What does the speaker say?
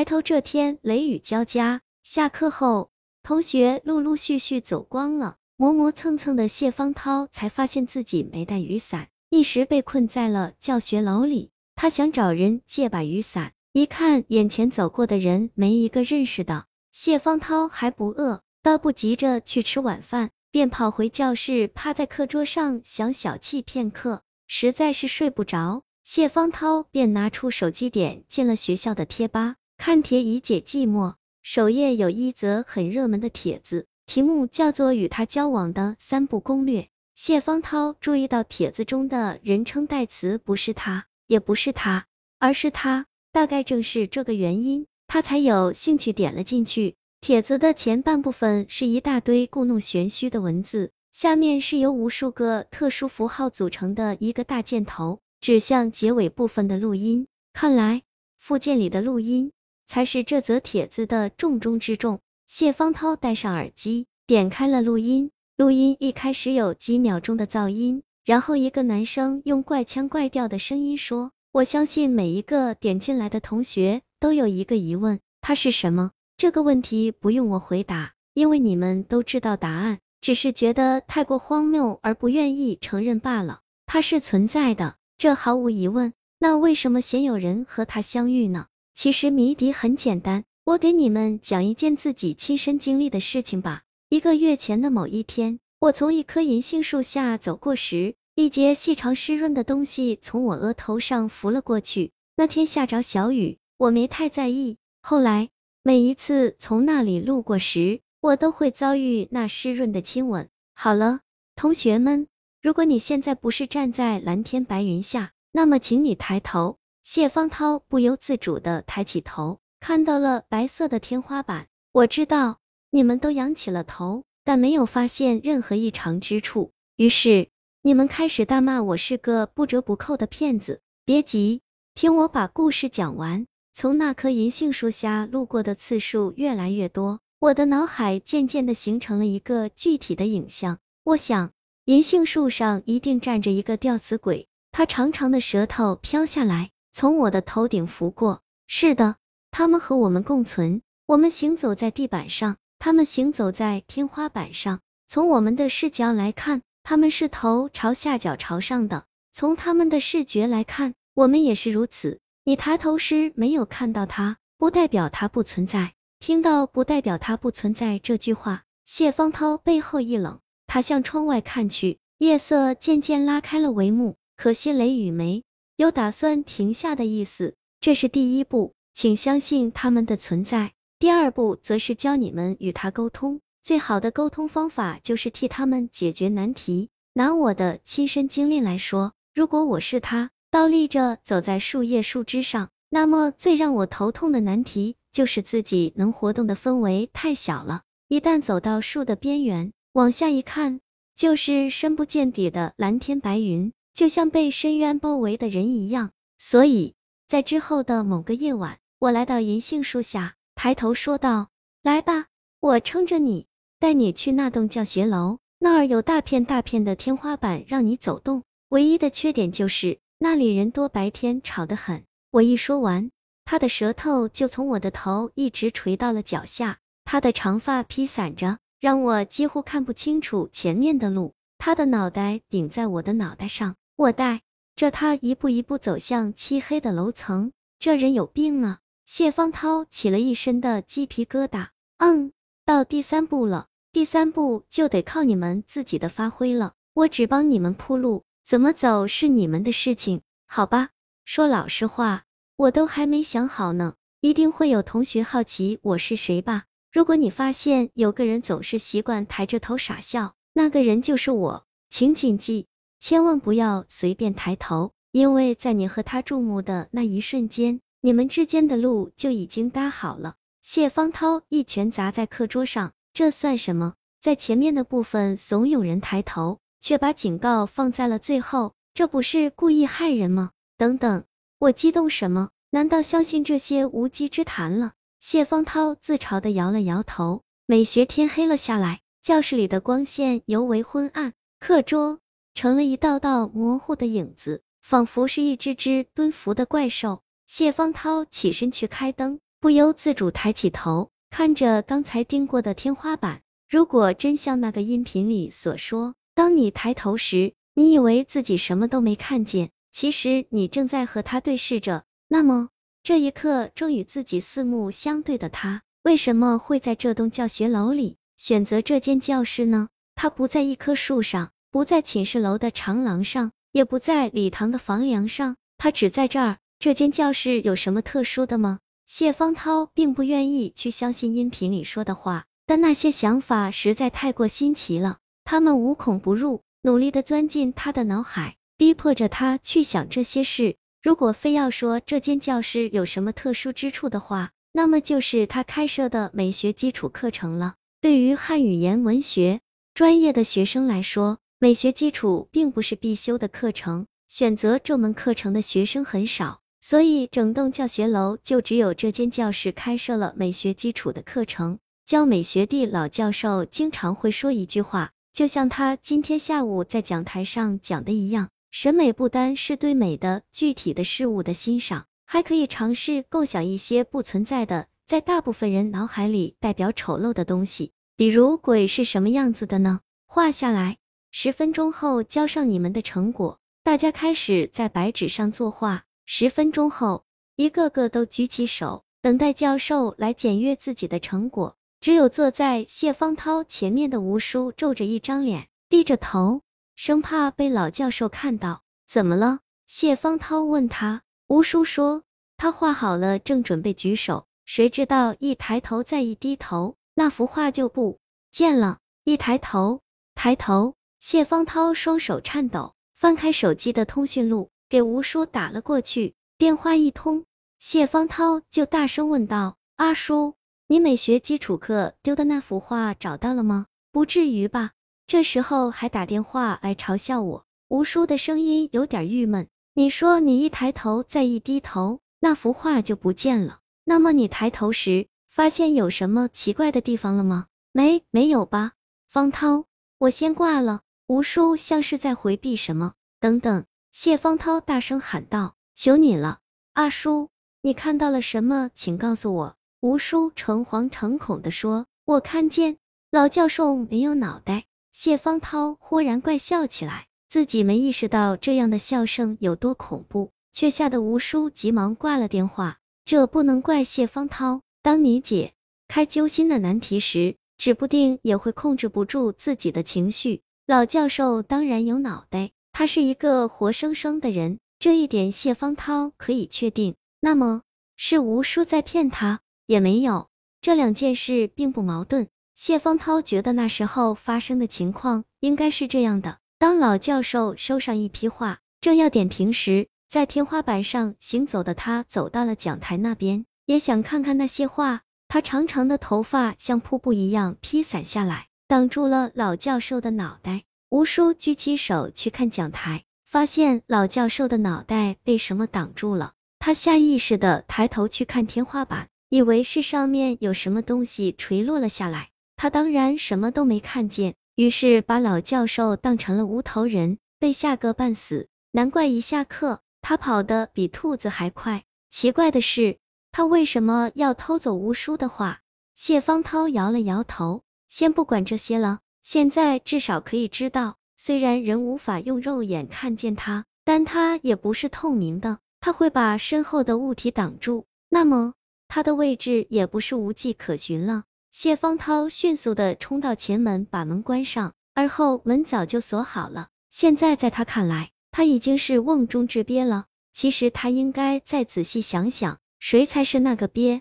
抬头这天雷雨交加，下课后同学陆陆续续走光了，磨磨蹭蹭的谢方涛才发现自己没带雨伞，一时被困在了教学楼里。他想找人借把雨伞，一看眼前走过的人没一个认识的，谢方涛还不饿，倒不急着去吃晚饭，便跑回教室，趴在课桌上想小憩片刻，实在是睡不着。谢方涛便拿出手机点进了学校的贴吧，看帖以解寂寞。首页有一则很热门的帖子，题目叫做《与他交往的三步攻略》。谢方涛注意到帖子中的人称代词不是他。也不是他，而是他。大概正是这个原因，他才有兴趣点了进去。帖子的前半部分是一大堆故弄玄虚的文字，下面是由无数个特殊符号组成的一个大箭头，指向结尾部分的录音。看来附件里的录音才是这则帖子的重中之重。谢方涛戴上耳机，点开了录音。录音一开始有几秒钟的噪音。然后一个男生用怪腔怪调的声音说：“我相信每一个点进来的同学都有一个疑问，它是什么？这个问题不用我回答，因为你们都知道答案，只是觉得太过荒谬而不愿意承认罢了。它是存在的，这毫无疑问。那为什么鲜有人和他相遇呢？其实谜底很简单，我给你们讲一件自己亲身经历的事情吧。一个月前的某一天，我从一棵银杏树下走过时。”一截细长湿润的东西从我额头上拂了过去。那天下着小雨，我没太在意。后来每一次从那里路过时，我都会遭遇那湿润的亲吻。好了，同学们，如果你现在不是站在蓝天白云下，那么请你抬头。谢方涛不由自主的抬起头，看到了白色的天花板。我知道你们都仰起了头，但没有发现任何异常之处。于是。你们开始大骂我是个不折不扣的骗子，别急，听我把故事讲完。从那棵银杏树下路过的次数越来越多，我的脑海渐渐的形成了一个具体的影像。我想，银杏树上一定站着一个吊死鬼，他长长的舌头飘下来，从我的头顶拂过。是的，他们和我们共存，我们行走在地板上，他们行走在天花板上。从我们的视角来看。他们是头朝下脚朝上的，从他们的视觉来看，我们也是如此。你抬头时没有看到他，不代表他不存在。听到“不代表他不存在”这句话，谢方涛背后一冷，他向窗外看去，夜色渐渐拉开了帷幕。可惜雷雨没有打算停下的意思。这是第一步，请相信他们的存在。第二步则是教你们与他沟通。最好的沟通方法就是替他们解决难题。拿我的亲身经历来说，如果我是他，倒立着走在树叶树枝上，那么最让我头痛的难题就是自己能活动的氛围太小了。一旦走到树的边缘，往下一看，就是深不见底的蓝天白云，就像被深渊包围的人一样。所以在之后的某个夜晚，我来到银杏树下，抬头说道：“来吧，我撑着你。”带你去那栋教学楼，那儿有大片大片的天花板让你走动。唯一的缺点就是那里人多，白天吵得很。我一说完，他的舌头就从我的头一直垂到了脚下。他的长发披散着，让我几乎看不清楚前面的路。他的脑袋顶在我的脑袋上，我带着他一步一步走向漆黑的楼层。这人有病啊！谢方涛起了一身的鸡皮疙瘩。嗯，到第三步了。第三步就得靠你们自己的发挥了，我只帮你们铺路，怎么走是你们的事情，好吧？说老实话，我都还没想好呢。一定会有同学好奇我是谁吧？如果你发现有个人总是习惯抬着头傻笑，那个人就是我，请谨记，千万不要随便抬头，因为在你和他注目的那一瞬间，你们之间的路就已经搭好了。谢方涛一拳砸在课桌上。这算什么？在前面的部分怂恿人抬头，却把警告放在了最后，这不是故意害人吗？等等，我激动什么？难道相信这些无稽之谈了？谢方涛自嘲的摇了摇头。美学天黑了下来，教室里的光线尤为昏暗，课桌成了一道道模糊的影子，仿佛是一只只蹲伏的怪兽。谢方涛起身去开灯，不由自主抬起头，看着刚才盯过的天花板。如果真像那个音频里所说，当你抬头时，你以为自己什么都没看见，其实你正在和他对视着。那么，这一刻正与自己四目相对的他，为什么会在这栋教学楼里选择这间教室呢？他不在一棵树上，不在寝室楼的长廊上，也不在礼堂的房梁上，他只在这儿。这间教室有什么特殊的吗？谢方涛并不愿意去相信音频里说的话，但那些想法实在太过新奇了，他们无孔不入，努力的钻进他的脑海，逼迫着他去想这些事。如果非要说这间教室有什么特殊之处的话，那么就是他开设的美学基础课程了。对于汉语言文学专业的学生来说，美学基础并不是必修的课程，选择这门课程的学生很少，所以整栋教学楼就只有这间教室开设了美学基础的课程。教美学的老教授经常会说一句话，就像他今天下午在讲台上讲的一样。审美不单是对美的具体的事物的欣赏，还可以尝试构想一些不存在的，在大部分人脑海里代表丑陋的东西。比如鬼是什么样子的呢？画下来，十分钟后交上你们的成果。大家开始在白纸上作画。十分钟后，一个个都举起手，等待教授来检阅自己的成果。只有坐在谢方涛前面的吴叔皱着一张脸，低着头。生怕被老教授看到，怎么了？谢方涛问他。吴叔说，他画好了，正准备举手，谁知道一抬头再一低头，那幅画就不见了。一抬头，抬头，谢方涛双手颤抖，翻开手机的通讯录，给吴叔打了过去。电话一通，谢方涛就大声问道：“阿叔，你美学基础课丢的那幅画找到了吗？不至于吧？”这时候还打电话来嘲笑我，吴叔的声音有点郁闷。你说你一抬头再一低头，那幅画就不见了。那么你抬头时发现有什么奇怪的地方了吗？没，没有吧？方涛，我先挂了。吴叔像是在回避什么。等等，谢方涛大声喊道：“求你了，阿叔，你看到了什么？请告诉我。”吴叔诚惶诚恐的说：“我看见老教授没有脑袋。”谢方涛忽然怪笑起来，自己没意识到这样的笑声有多恐怖，却吓得吴叔急忙挂了电话。这不能怪谢方涛，当你解开揪心的难题时，指不定也会控制不住自己的情绪。老教授当然有脑袋，他是一个活生生的人，这一点谢方涛可以确定。那么是吴叔在骗他？也没有，这两件事并不矛盾。谢方涛觉得那时候发生的情况应该是这样的：当老教授收上一批画，正要点评时，在天花板上行走的他走到了讲台那边，也想看看那些画。他长长的头发像瀑布一样披散下来，挡住了老教授的脑袋。吴叔举起手去看讲台，发现老教授的脑袋被什么挡住了。他下意识的抬头去看天花板，以为是上面有什么东西垂落了下来。他当然什么都没看见，于是把老教授当成了无头人，被吓个半死。难怪一下课，他跑得比兔子还快。奇怪的是，他为什么要偷走吴叔的画？谢方涛摇了摇头，先不管这些了，现在至少可以知道，虽然人无法用肉眼看见他，但他也不是透明的，他会把身后的物体挡住，那么他的位置也不是无迹可寻了。谢方涛迅速的冲到前门，把门关上，而后门早就锁好了。现在在他看来，他已经是瓮中之鳖了。其实他应该再仔细想想，谁才是那个鳖？